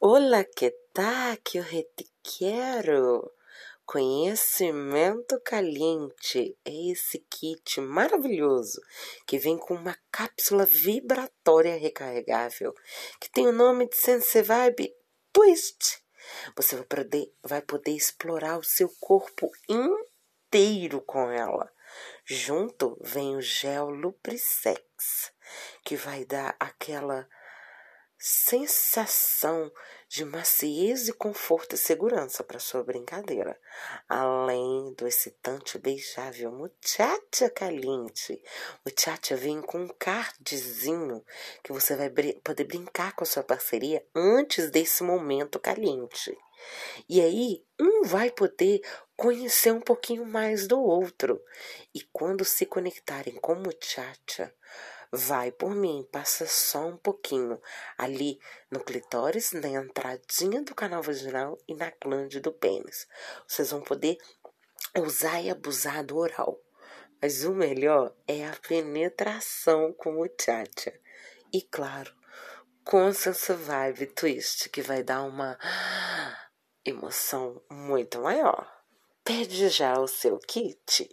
Olá, que tal? Que eu te quero. Conhecimento Caliente é esse kit maravilhoso que vem com uma cápsula vibratória recarregável que tem o nome de Sense Vibe Twist. Você vai poder, vai poder explorar o seu corpo inteiro com ela. Junto vem o gel Lubrisex, que vai dar aquela sensação de maciez e conforto e segurança para sua brincadeira, além do excitante beijável muchacha caliente. Muchacha vem com um cardzinho que você vai br poder brincar com a sua parceria antes desse momento caliente. E aí, um vai poder conhecer um pouquinho mais do outro. E quando se conectarem com muchacha, Vai por mim, passa só um pouquinho ali no clitóris, na entradinha do canal vaginal e na glande do pênis. Vocês vão poder usar e abusar do oral. Mas o melhor é a penetração com o tchatcha. E claro, com essa vibe twist que vai dar uma emoção muito maior. Pede já o seu kit.